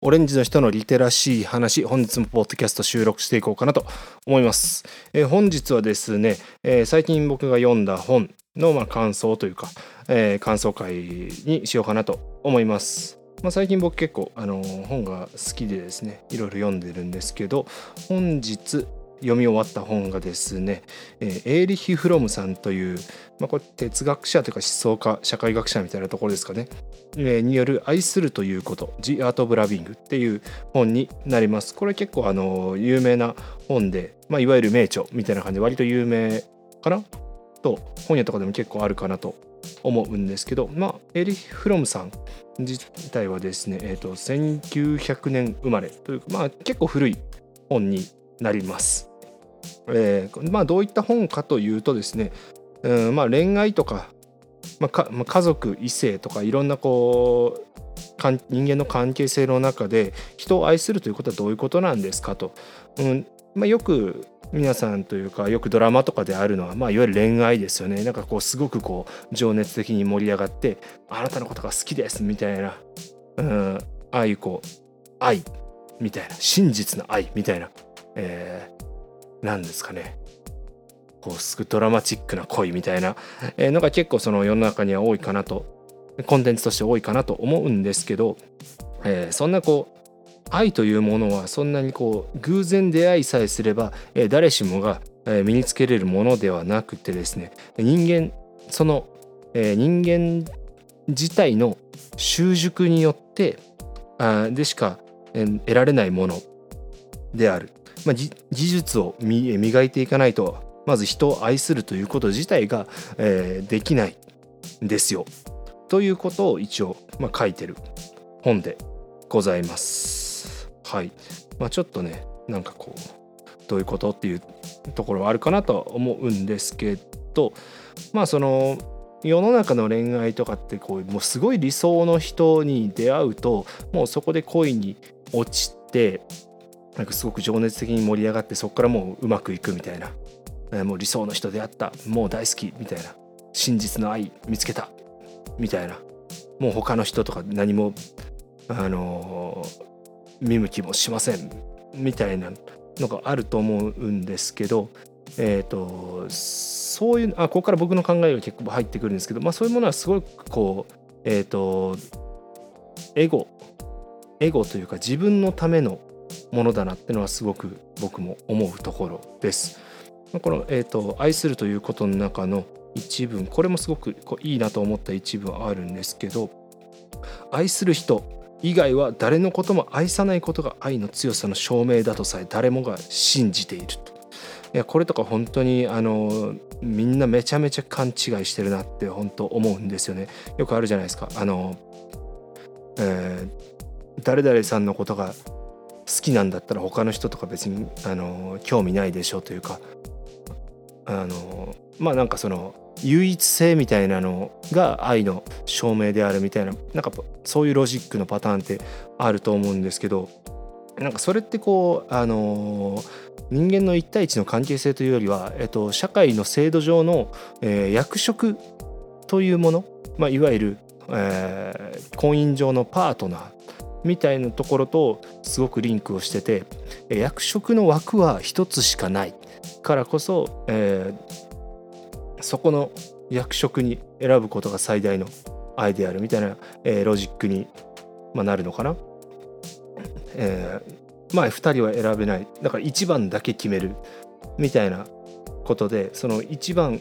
オレンジの人のリテラシー話、本日もポッドキャスト収録していこうかなと思います。えー、本日はですね、えー、最近僕が読んだ本のまあ感想というか、えー、感想会にしようかなと思います。まあ、最近僕結構あの本が好きでですね、いろいろ読んでるんですけど、本日読み終わった本がですね、えー、エーリヒ・フロムさんという、まあ、これ哲学者というか思想家社会学者みたいなところですかね、えー、による「愛するということ」「The Art of Loving」っていう本になります。これ結構あの有名な本で、まあ、いわゆる名著みたいな感じで割と有名かな？と本屋とかでも結構あるかなと思うんですけど、まあ、エーリヒ・フロムさん自体はですね、えーと、と1900年生まれという、まあ、結構古い本になります。えー、まあ、どういった本かというとですね、うんまあ、恋愛とか,、まあ、まあ、家族異性とかいろんなこう人間の関係性の中で人を愛するということはどういうことなんですかと、うんまあ、よく皆さんというかよくドラマとかであるのは、まあ、いわゆる恋愛ですよね。なんかこうすごくこう情熱的に盛り上がってあなたのことが好きですみたいな、うん、ああいうこう愛みたいな真実の愛みたいな、え何ですかね。こうすぐドラマチックな恋みたいな。のが結構その世の中には多いかなと。コンテンツとして多いかなと思うんですけど、えー、そんなこう愛というものはそんなにこう偶然出会いさえすれば、えー、誰しもが、身につけれるものではなくてですね。人間その、えー、人間自体の習熟によってあでしか、得られないものである。まあ、技術を磨いていかないとまず人を愛するということ自体が、えー、できないんですよ。ということを一応、まあ、書いてる本でございます。はい。まあ、ちょっとねなんかこうどういうことっていうところはあるかなとは思うんですけどまあその世の中の恋愛とかってこうもうすごい理想の人に出会うともうそこで恋に落ちてなんかすごく情熱的に盛り上がってそこからもううまくいくみたいな、えもう理想の人であった。もう大好きみたいな。真実の愛見つけたみたいな。もう他の人とか何もあのー、見向きもしませんみたいなのがあると思うんですけどえっ、ー、とそういうあここから僕の考えが結構入ってくるんですけど、まあ、そういうものはすごくこうえっ、ー、とエゴエゴというか自分のためのものだなってのはすごく僕も思うところです。この、えーと「愛する」ということの中の一文これもすごくこういいなと思った一文はあるんですけど愛する人以外は誰のことも愛さないことが愛の強さの証明だとさえ誰もが信じていると。いやこれとか本当にあのみんなめちゃめちゃ勘違いしてるなって本当思うんですよね。よくあるじゃないですか。あの、えー、誰々さんのことが好きなんだったら他の人とか別にあの興味ないでしょというか。あのまあなんかその唯一性みたいなのが愛の証明であるみたいななんかそういうロジックのパターンってあると思うんですけどなんかそれってこうあの人間の一対一の関係性というよりは、えっと、社会の制度上の、えー、役職というもの、まあ、いわゆる、えー、婚姻上のパートナーみたいなところとすごくリンクをしてて役職の枠は一つしかない。からこそ、えー、そこの役職に選ぶことが最大の愛であるみたいな、えー、ロジックに、まあ、なるのかな。えー、まあ2人は選べない。だから1番だけ決めるみたいなことでその1番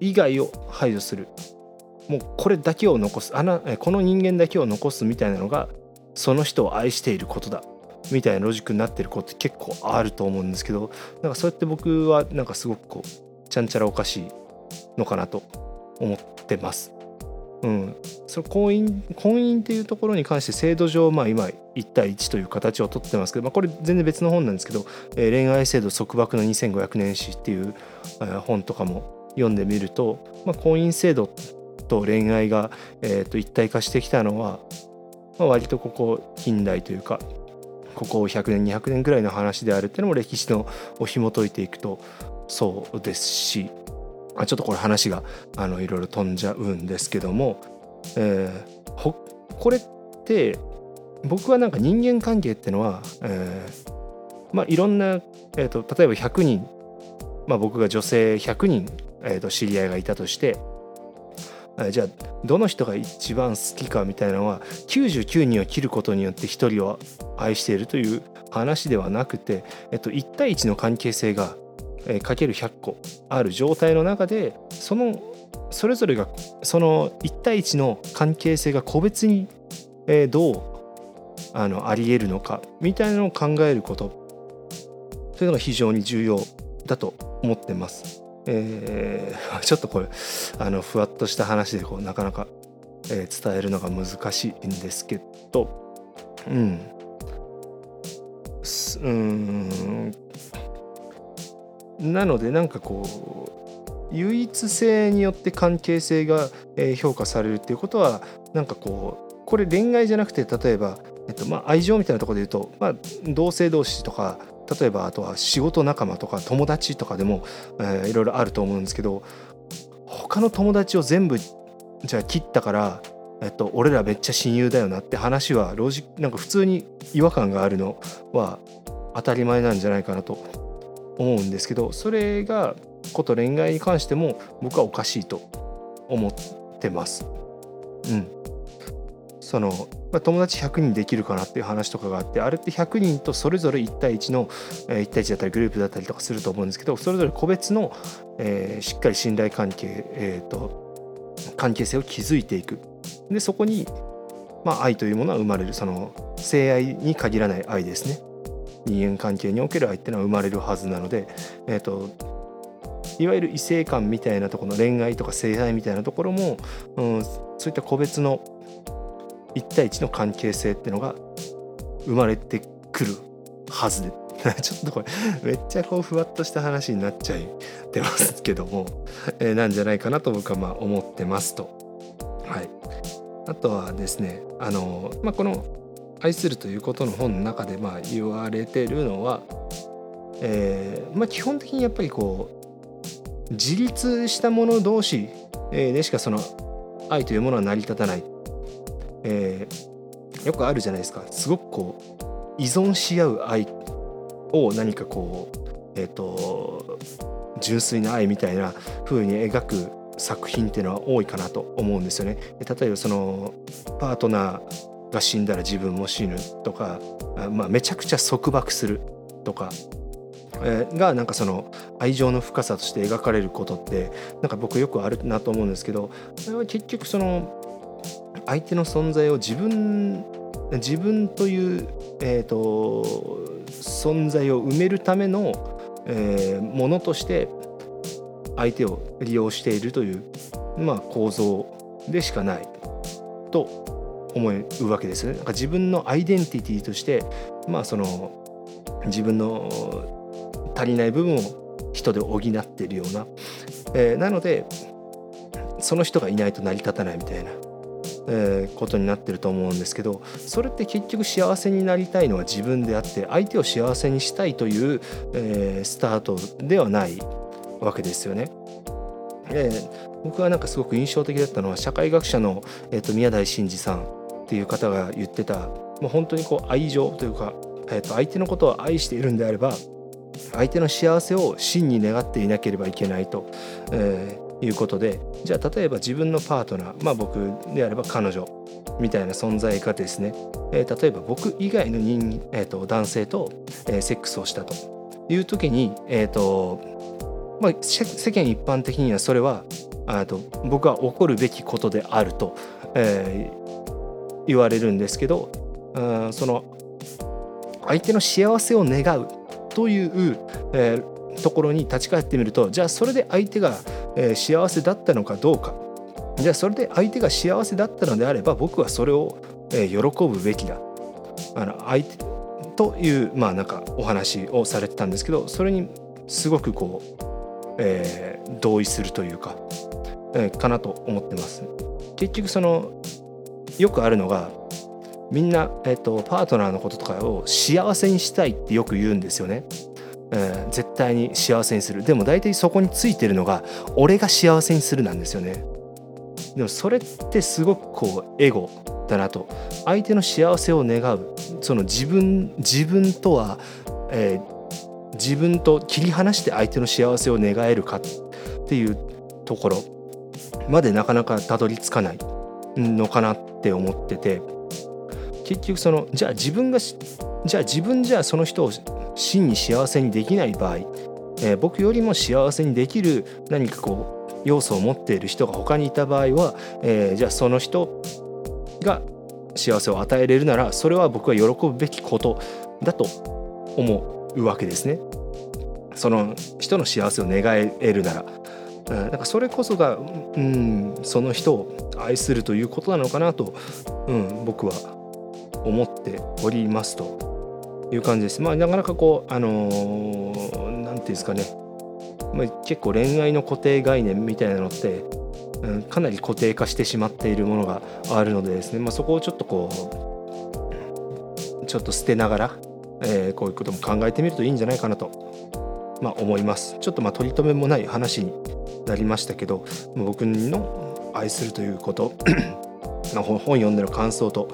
以外を排除する。もうこれだけを残すあなこの人間だけを残すみたいなのがその人を愛していることだみたいなロジックになってることって結構あると思うんですけどなんかそうやって僕はなんかすごくこうちゃんちゃらおかしいのかなと思ってます。うん、その婚姻婚姻っていうところに関して制度上、まあ、今1対1という形をとってますけど、まあ、これ全然別の本なんですけど「えー、恋愛制度束縛の2500年史」っていう、えー、本とかも読んでみると、まあ、婚姻制度と恋愛が、えー、と一体化してきたのは、まあ、割とここ近代というかここ100年200年ぐらいの話であるっていうのも歴史のを紐解いていくとそうですしあちょっとこれ話があのいろいろ飛んじゃうんですけども、えー、これって僕はなんか人間関係ってのは、えー、まあいろんな、えーと、例えば100人、まあ、僕が女性100人、えー、と知り合いがいたとしてじゃあどの人が一番好きかみたいなのは99人を切ることによって1人を愛しているという話ではなくて、えっと、1対1の関係性が、えー、かける100個ある状態の中でそのそれぞれがその1対1の関係性が個別に、えー、どうあのありえるのかみたいなのを考えることそういうのが非常に重要だと思ってます。えー、ちょっとこれあのふわっとした話でこうなかなか、えー、伝えるのが難しいんですけどうん。うん。なのでなんかこう唯一性によって関係性が評価されるっていうことはなんかこうこれ恋愛じゃなくて例えば、えっとまあ、愛情みたいなところで言うと、まあ、同性同士とか例えばあとは仕事仲間とか友達とかでも、えー、いろいろあると思うんですけど他の友達を全部じゃあ切ったからえっと、俺らめっちゃ親友だよなって話はロジなんか普通に違和感があるのは当たり前なんじゃないかなと思うんですけどそれがこと恋愛に関しても僕はおかしいと思ってます。うん、その、まあ、友達100人できるかなっていう話とかがあってあれって100人とそれぞれ1対1の、えー、1対1だったりグループだったりとかすると思うんですけどそれぞれ個別の、えー、しっかり信頼関係、えーと、関係性を築いていく。でそこに、まあ、愛というものは生まれる。その性愛に限らない愛ですね。人間関係における愛っていうのは生まれるはずなので、えーといわゆる異性感みたいなところの恋愛とか性愛みたいなところも、うん、そういった個別の1対1の関係性っていうのが生まれてくるはずで。ちょっとこれめっちゃこうふわっとした話になっちゃいてますけども、えー、なんじゃないかなと僕はまあ思ってますと。はい、あとはですねあの、まあ、この「愛する」ということの本の中でまあ言われてるのは、えーまあ、基本的にやっぱりこう自立した者同士でしかその愛というものは成り立たない。えー、よくあるじゃないですかすごくこう依存し合う愛を何かこうえっ、ー、と純粋な愛みたいな風に描く作品っていうのは多いかなと思うんですよね。例えばそのパートナーが死んだら自分も死ぬとか、まあ、めちゃくちゃ束縛するとか、えー、がなんかその愛情の深さとして描かれることってなんか僕よくあるなと思うんですけど結局その相手の存在を自分自分という、えーと、存在を埋めるための、えー、ものとして相手を利用しているという、まあ、構造でしかないと思うわけですね。なんか自分のアイデンティティとして、まあ、その自分の足りない部分を人で補っているような、えー、なのでその人がいないと成り立たないみたいなえー、ことになってると思うんですけどそれって結局幸せになりたいのは自分であって相手を幸せにしたいという、えー、スタートではないわけですよね。えー、僕はなんかすごく印象的だったのは社会学者の、えーと、宮台真司さんっていう方が言ってたもう本当にこう愛情というか、えー、と相手のことを愛しているんであれば相手の幸せを真に願っていなければいけないと、えいうことでじゃあ例えば自分のパートナーまあ僕であれば彼女みたいな存在がですね、えー、例えば僕以外の人、えーと、男性と、えー、セックスをしたと。いう時に、えーとまあ、世間一般的にはそれはあと僕は起こるべきことであると、えー、言われるんですけどその相手の幸せを願うという、えー、ところに立ち返ってみるとじゃあそれで相手が、幸せだったのかどうかじゃあそれで相手が幸せだったのであれば僕はそれを、喜ぶべきだあの相手というまあなんかお話をされてたんですけどそれにすごくこう、えー、同意するというか、えー、かなと思ってます。結局そのよくあるのがみんな、えーとパートナーのこととかを幸せにしたいってよく言うんですよね。絶対に幸せにする。でも大体そこについてるのが俺が幸せにするなんですよね。でもそれってすごくこうエゴだなと。相手の幸せを願う。その自分自分とは、えー、自分と切り離して相手の幸せを願えるかっていうところ。までなかなかたどり着かないのかなって思ってて。結局そのじゃあ自分がじゃあ自分じゃあその人を真に幸せにできない場合、えー、僕よりも幸せにできる何かこう要素を持っている人が他にいた場合は、えー、じゃあその人が幸せを与えれるならそれは僕は喜ぶべきことだと思うわけですね。その人の幸せを願えるなら。うん、なんかそれこそが、うん、その人を愛するということなのかなと、うん、僕は思っておりますという感じです。まあなかなかこうあのー、なんていうんですかね、まあ、結構恋愛の固定概念みたいなのってうん、かなり固定化してしまっているものがあるのでですね、まあ、そこをちょっとこうちょっと捨てながら、えー、こういうことも考えてみるといいんじゃないかなと、まあ、思います。ちょっとまあ取り留めもない話になりましたけど僕の愛するということ 本読んでの感想と、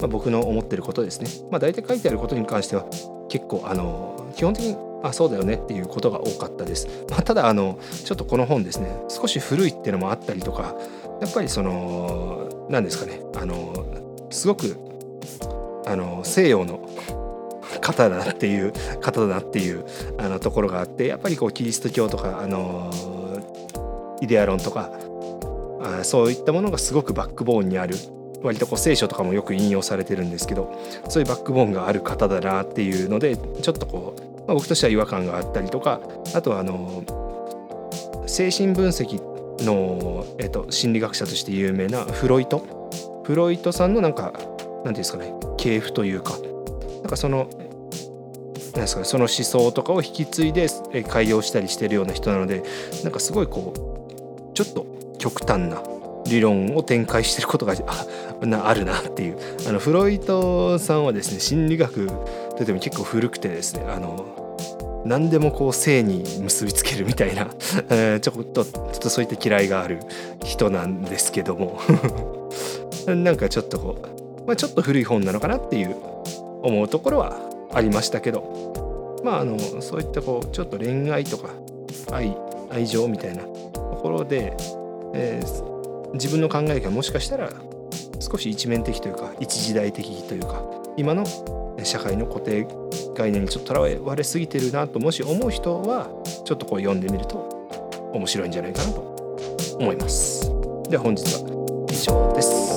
まあ、僕の思ってることですね、まあ、大体書いてあることに関しては結構あの基本的にあそうだよねっていうことが多かったです。まあ、ただあのちょっとこの本ですね少し古いっていうのもあったりとかやっぱりその何ですかねあのすごくあの西洋の方だなっていう方だなっていうあのところがあってやっぱりこうキリスト教とかあのイデア論とかあそういったものがすごくバックボーンにある割とこう聖書とかもよく引用されてるんですけどそういうバックボーンがある方だなっていうのでちょっとこうまあ、僕としては違和感があったりとかあとはあの精神分析の、えっと、心理学者として有名なフロイト。フロイトさんのなんか何ていうんですかね系譜というかなんかそのなんですか、ね、その思想とかを引き継いで改良したりしてるような人なのでなんかすごいこうちょっと極端な理論を展開してることがああるなっていう。あのフロイトさんはですね心理学といっても結構古くてですねあの何でもこう性に結びつけるみたいな ちょっとちょっとそういった嫌いがある人なんですけども。なんかちょっとこう、まあ、ちょっと古い本なのかなっていう思うところはありましたけど。まああのそういったこうちょっと恋愛とか愛愛情みたいなところで、えー、自分の考えがもしかしたら少し一面的というか一時代的というか今の社会の固定概念にちょっととらわれすぎてるなともし思う人はちょっとこう読んでみると面白いんじゃないかなと思います。では本日は以上です。